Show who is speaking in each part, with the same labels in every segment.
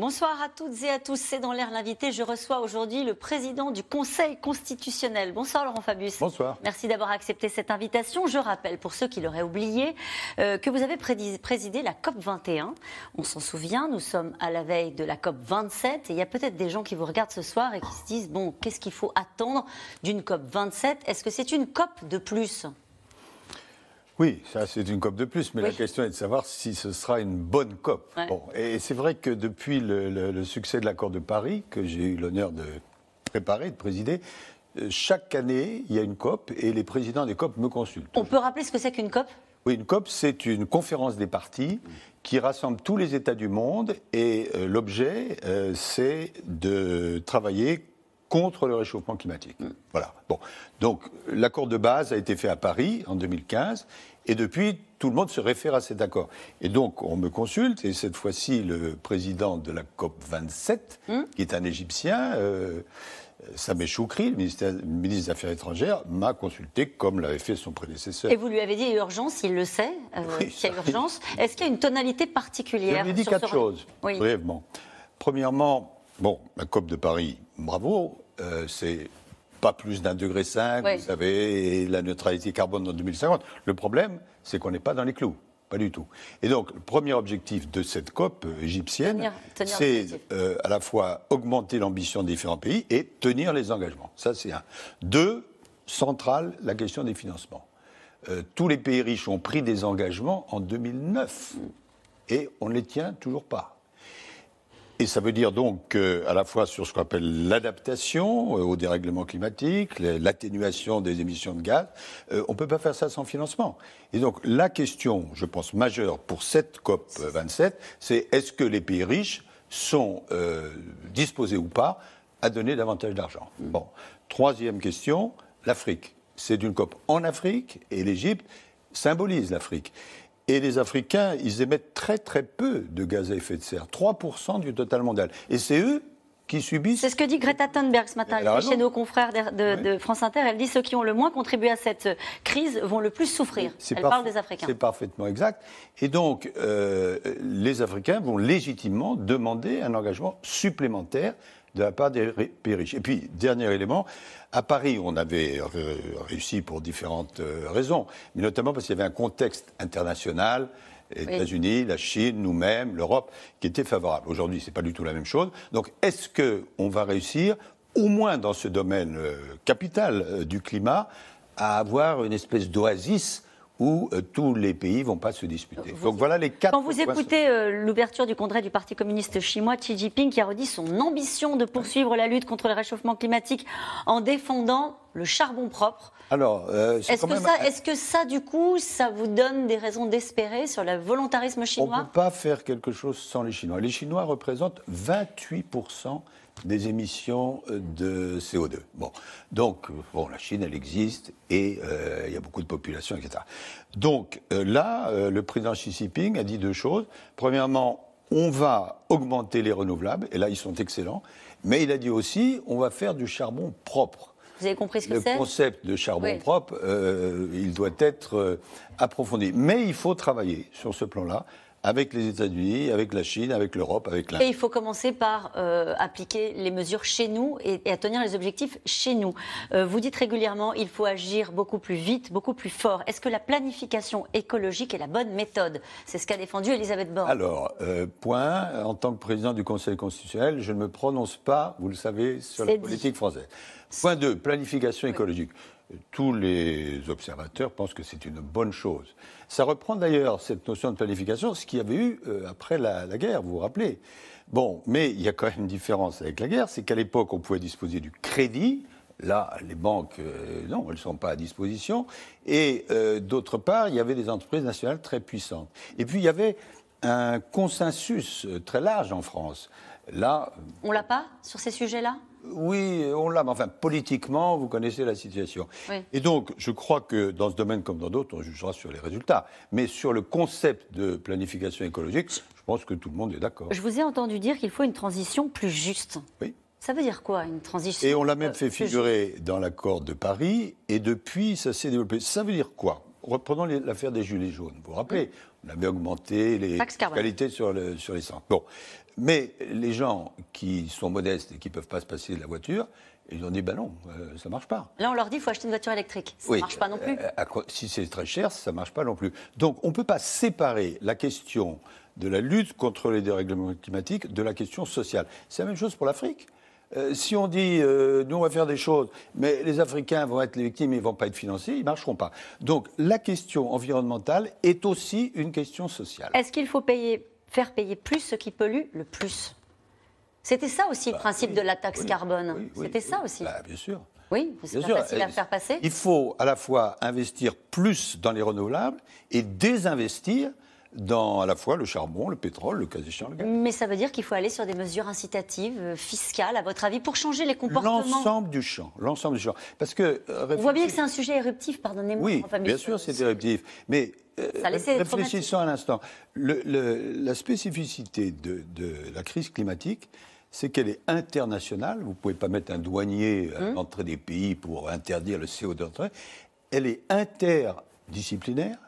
Speaker 1: Bonsoir à toutes et à tous. C'est dans l'air l'invité. Je reçois aujourd'hui le président du Conseil constitutionnel. Bonsoir Laurent Fabius.
Speaker 2: Bonsoir.
Speaker 1: Merci d'avoir accepté cette invitation. Je rappelle, pour ceux qui l'auraient oublié, euh, que vous avez présidé la COP 21. On s'en souvient, nous sommes à la veille de la COP 27 et il y a peut-être des gens qui vous regardent ce soir et qui se disent, bon, qu'est-ce qu'il faut attendre d'une COP 27 Est-ce que c'est une COP de plus?
Speaker 2: Oui, ça c'est une COP de plus, mais la question est de savoir si ce sera une bonne COP. Bon, et c'est vrai que depuis le, succès de l'accord de Paris, que j'ai eu l'honneur de préparer, de présider, euh, chaque année, il y a une COP et les présidents des COP me consultent.
Speaker 1: On peut rappeler ce que c'est qu'une COP?
Speaker 2: Oui, une COP, c'est une conférence des partis qui rassemble tous les États du monde et euh, l'objet, euh, c'est de travailler contre le réchauffement climatique. Mm. Voilà. Bon. Donc, l'accord de base a été fait à Paris en 2015 et depuis, tout le monde se réfère à cet accord. Et donc, on me consulte, et cette fois-ci, le président de la COP 27, hmm. qui est un Égyptien, euh, Sameh Choukri, le, ministre des Affaires étrangères, m'a consulté comme l'avait fait son prédécesseur.
Speaker 1: Et vous lui avez dit urgence, il le sait, euh, qu'il y a urgence. Est-ce qu'il y a une tonalité particulière
Speaker 2: Je lui ai dit quatre choses, brièvement. Premièrement, bon, la COP de Paris, bravo, euh, c'est pas plus d'un degré cinq, vous savez, et la neutralité carbone en 2050. Le problème, c'est qu'on n'est pas dans les clous. Pas du tout. Et donc, le premier objectif de cette COP euh, égyptienne, c'est euh, à la fois augmenter l'ambition des différents pays et tenir les engagements. Ça, c'est un. Deux, centrale, la question des financements. Euh, tous les pays riches ont pris des engagements en 2009 et on ne les tient toujours pas. Et ça veut dire donc à la fois sur ce qu'on appelle l'adaptation euh, au dérèglement climatique, l'atténuation des émissions de gaz, euh, on ne peut pas faire ça sans financement. Et donc la question, je pense, majeure pour cette COP 27, c'est est-ce que les pays riches sont euh, disposés ou pas à donner davantage d'argent? Bon. Troisième question, l'Afrique. C'est une COP en Afrique et l'Égypte symbolise l'Afrique. Et les Africains, ils émettent très très peu de gaz à effet de serre, 3% du total mondial. Et c'est eux qui subissent.
Speaker 1: C'est ce que dit Greta Thunberg ce matin chez nos confrères de, France Inter. Elle dit ceux qui ont le moins contribué à cette crise vont le plus souffrir. Elle parle des Africains.
Speaker 2: C'est parfaitement exact. Et donc, euh, les Africains vont légitimement demander un engagement supplémentaire de la part des pays riches. Et puis, dernier élément, à Paris, on avait réussi pour différentes euh, raisons, mais notamment parce qu'il y avait un contexte international, les États-Unis, la Chine, nous-mêmes, l'Europe, qui était favorable. Aujourd'hui, ce n'est pas du tout la même chose. Donc, est-ce qu'on va réussir, au moins dans ce domaine euh, capital euh, du climat, à avoir une espèce d'oasis où euh, tous les pays ne vont pas se disputer. Donc voilà les quatre.
Speaker 1: Quand vous écoutez euh, l'ouverture du congrès du Parti communiste chinois, Xi Jinping qui a redit son ambition de poursuivre la lutte contre le réchauffement climatique en défendant le charbon propre.
Speaker 2: Alors, euh,
Speaker 1: est-ce que, ça, est que ça, du coup, ça vous donne des raisons d'espérer sur le volontarisme chinois
Speaker 2: On ne peut pas faire quelque chose sans les Chinois. Les Chinois représentent 28 des émissions euh, de CO2. Bon, donc, euh, bon, la Chine, elle existe et euh, il y a beaucoup de population, etc. Donc là, le président Xi Jinping a dit deux choses. Premièrement, on va augmenter les renouvelables, et là, ils sont excellents. Mais il a dit aussi, on va faire du charbon propre.
Speaker 1: Vous avez compris ce que c'est?
Speaker 2: Le concept de charbon propre, il doit être approfondi. Mais il faut travailler sur ce plan-là avec les États-Unis, avec la Chine, avec l'Europe, avec l'Inde.
Speaker 1: Et il faut commencer par euh, appliquer les mesures chez nous et, à tenir les objectifs chez nous. Euh, vous dites régulièrement il faut agir beaucoup plus vite, beaucoup plus fort. Est-ce que la planification écologique est la bonne méthode? C'est ce qu'a défendu Elisabeth Borne.
Speaker 2: Alors, euh, point, en tant que président du Conseil constitutionnel, je ne me prononce pas, vous le savez, sur la politique française. Point 2, planification écologique tous les observateurs pensent que c'est une bonne chose. Ça reprend d'ailleurs cette notion de planification, ce qu'il y avait eu euh, après la, guerre, vous vous rappelez. Bon, mais il y a quand même une différence avec la guerre, c'est qu'à l'époque, on pouvait disposer du crédit. Là, les banques, euh, non, elles ne sont pas à disposition. Et euh, d'autre part, il y avait des entreprises nationales très puissantes. Et puis, il y avait un consensus très large en France. Là.
Speaker 1: On l'a pas sur ces sujets-là?
Speaker 2: Oui, on l'a, mais enfin, politiquement, vous connaissez la situation. Et donc, je crois que dans ce domaine comme dans d'autres, on jugera sur les résultats. Mais sur le concept de planification écologique, je pense que tout le monde est d'accord.
Speaker 1: Je vous ai entendu dire qu'il faut une transition plus juste.
Speaker 2: Oui.
Speaker 1: Ça veut dire quoi, une transition
Speaker 2: Et on l'a même fait figurer dans l'accord de Paris, et depuis, ça s'est développé. Ça veut dire quoi? Reprenons l'affaire des Gilets jaunes. Vous vous rappelez On avait augmenté les qualités sur, le, sur les centres. Bon. Mais les gens qui sont modestes et qui ne peuvent pas se passer de la voiture, ils ont dit, ben non, euh, ça ne marche pas.
Speaker 1: Là, on leur dit, il faut acheter une voiture électrique. Ça ne marche pas non plus.
Speaker 2: Euh, si c'est très cher, ça ne marche pas non plus. Donc, on ne peut pas séparer la question de la lutte contre les dérèglements climatiques de la question sociale. C'est la même chose pour l'Afrique. Euh, si on dit, nous, on va faire des choses, mais les Africains vont être les victimes, ils ne vont pas être financés, ils ne marcheront pas. Donc, la question environnementale est aussi une question sociale.
Speaker 1: Est-ce qu'il faut payer, faire payer plus ceux qui polluent le plus? C'était ça aussi le bah, principe de la taxe carbone. C'était ça aussi.
Speaker 2: Bah, bien sûr.
Speaker 1: Oui, c'est pas facile à faire passer.
Speaker 2: Il faut à la fois investir plus dans les renouvelables et désinvestir dans à la fois le charbon, le pétrole, le cas échéant, le gaz.
Speaker 1: Mais ça veut dire qu'il faut aller sur des mesures incitatives, euh, fiscales, à votre avis, pour changer les comportements
Speaker 2: L'ensemble du champ, l'ensemble du champ. Parce que...
Speaker 1: Euh, On voit bien que c'est un sujet éruptif, pardonnez-moi.
Speaker 2: Oui, bien sûr c'est éruptif. Mais euh, réfléchissons un instant. la spécificité de, la crise climatique, c'est qu'elle est internationale. Vous ne pouvez pas mettre un douanier à hum. l'entrée des pays pour interdire le CO2. Elle est interdisciplinaire,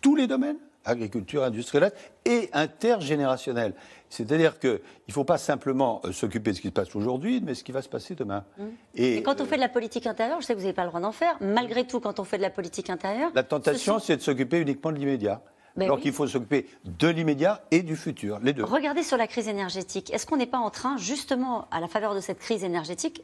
Speaker 2: tous les domaines, agriculture, industrielle et intergénérationnelle. C'est-à-dire qu'il ne faut pas simplement euh, s'occuper de ce qui se passe aujourd'hui, mais de ce qui va se passer demain.
Speaker 1: Hum. Et, quand on euh, fait de la politique intérieure, je sais que vous n'avez pas le droit d'en faire, malgré tout, quand on fait de la politique intérieure...
Speaker 2: La tentation, c'est de s'occuper uniquement de l'immédiat. Ben alors qu'il faut s'occuper de l'immédiat et du futur, les deux.
Speaker 1: Regardez sur la crise énergétique. Est-ce qu'on n'est pas en train, justement, à la faveur de cette crise énergétique,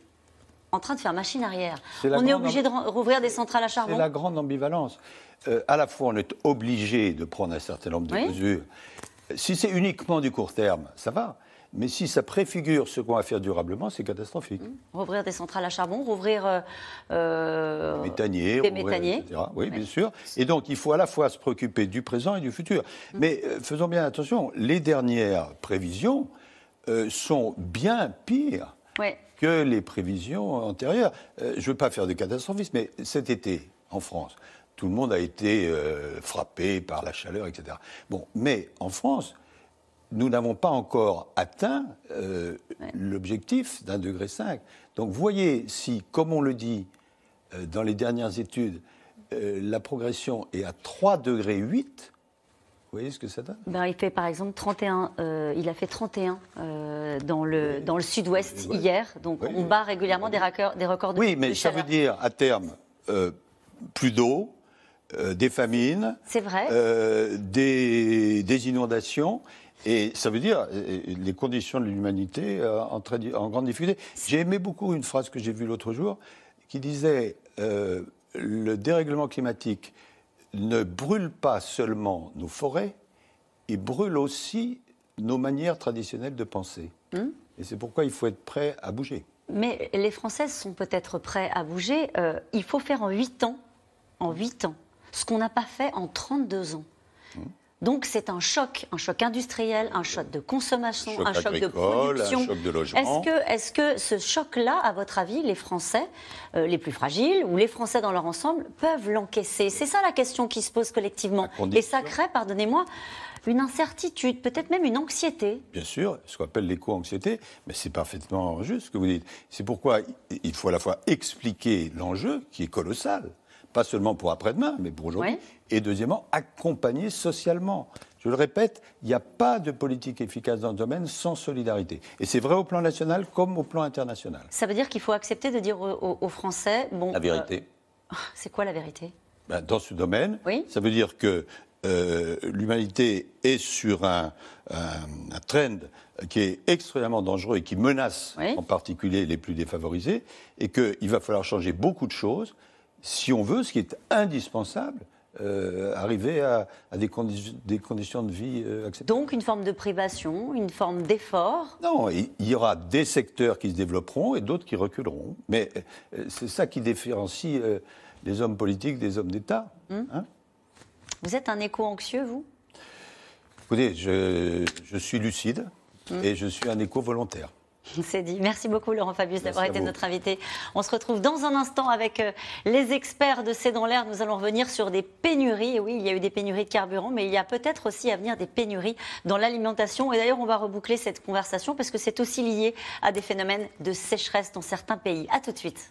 Speaker 1: en train de faire machine arrière On est obligé de rouvrir des centrales à charbon
Speaker 2: C'est la grande ambivalence. Euh, à la fois, on est obligé de prendre un certain nombre de mesures. Si c'est uniquement du court terme, ça va. Mais si ça préfigure ce qu'on va faire durablement, c'est catastrophique. Mmh.
Speaker 1: Rouvrir des centrales à charbon, rouvrir euh, euh
Speaker 2: méthaniers, des méthaniers. Etc. Oui, bien sûr. Et donc, il faut à la fois se préoccuper du présent et du futur. Mmh. Mais euh, faisons bien attention, les dernières prévisions euh, sont bien pires que les prévisions antérieures. je ne veux pas faire de catastrophisme, mais cet été, en France, tout le monde a été frappé par la chaleur, etc. Bon, mais en France, nous n'avons pas encore atteint euh, l'objectif d'un degré 5. Donc voyez si, comme on le dit euh, dans les dernières études, euh, la progression est à 3 degrés 8, vous voyez ce que ça donne
Speaker 1: ben, Il fait par exemple 31, il a fait 31 dans le, dans le sud-ouest hier, donc on bat régulièrement des, records, des records de
Speaker 2: Oui, mais ça veut dire à terme plus d'eau, des famines,
Speaker 1: vrai.
Speaker 2: des, des inondations. Et ça veut dire les conditions de l'humanité euh, en, en, grande difficulté. J'ai aimé beaucoup une phrase que j'ai vue l'autre jour qui disait euh, le dérèglement climatique ne brûle pas seulement nos forêts, il brûle aussi nos manières traditionnelles de penser. Hmm. Et c'est pourquoi il faut être prêt à bouger.
Speaker 1: Mais les Françaises sont peut-être prêts à bouger. Euh, il faut faire en 8 ans, en 8 ans, ce qu'on n'a pas fait en 32 ans. Hmm. Donc c'est un choc, un choc industriel, un choc de consommation,
Speaker 2: un choc de production. Un choc de logement.
Speaker 1: Est-ce que, ce choc-là, à votre avis, les Français, euh, les plus fragiles, ou les Français dans leur ensemble, peuvent l'encaisser? C'est ça la question qui se pose collectivement. Et ça crée, pardonnez-moi, une incertitude, peut-être même une anxiété.
Speaker 2: Bien sûr, ce qu'on appelle l'éco-anxiété, mais c'est parfaitement juste ce que vous dites. C'est pourquoi il faut à la fois expliquer l'enjeu, qui est colossal, pas seulement pour après-demain, mais pour aujourd'hui. Et deuxièmement, accompagner socialement. Je le répète, il n'y a pas de politique efficace dans ce domaine sans solidarité. Et c'est vrai au plan national comme au plan international.
Speaker 1: Ça veut dire qu'il faut accepter de dire aux, Français...
Speaker 2: Bon, la vérité.
Speaker 1: Euh, c'est quoi la vérité?
Speaker 2: Ben, Dans ce domaine, ça veut dire que euh, l'humanité est sur un, trend qui est extrêmement dangereux et qui menace en particulier les plus défavorisés, et qu'il va falloir changer beaucoup de choses si on veut, ce qui est indispensable, euh, arriver à, des, des, conditions de vie euh, acceptables.
Speaker 1: Donc une forme de privation, une forme d'effort
Speaker 2: Non, il y aura des secteurs qui se développeront et d'autres qui reculeront. Mais euh, c'est ça qui différencie les hommes politiques des hommes d'État. Hum. Hein.
Speaker 1: vous êtes un éco-anxieux, vous?
Speaker 2: Écoutez, je, suis lucide hum. et je suis un éco volontaire.
Speaker 1: C'est dit. Merci beaucoup Laurent Fabius d'avoir été notre invité. On se retrouve dans un instant avec euh, les experts de C'est dans l'air. Nous allons revenir sur des pénuries. Et oui, il y a eu des pénuries de carburant, mais il y a peut-être aussi à venir des pénuries dans l'alimentation. Et d'ailleurs, on va reboucler cette conversation parce que c'est aussi lié à des phénomènes de sécheresse dans certains pays. A tout de suite.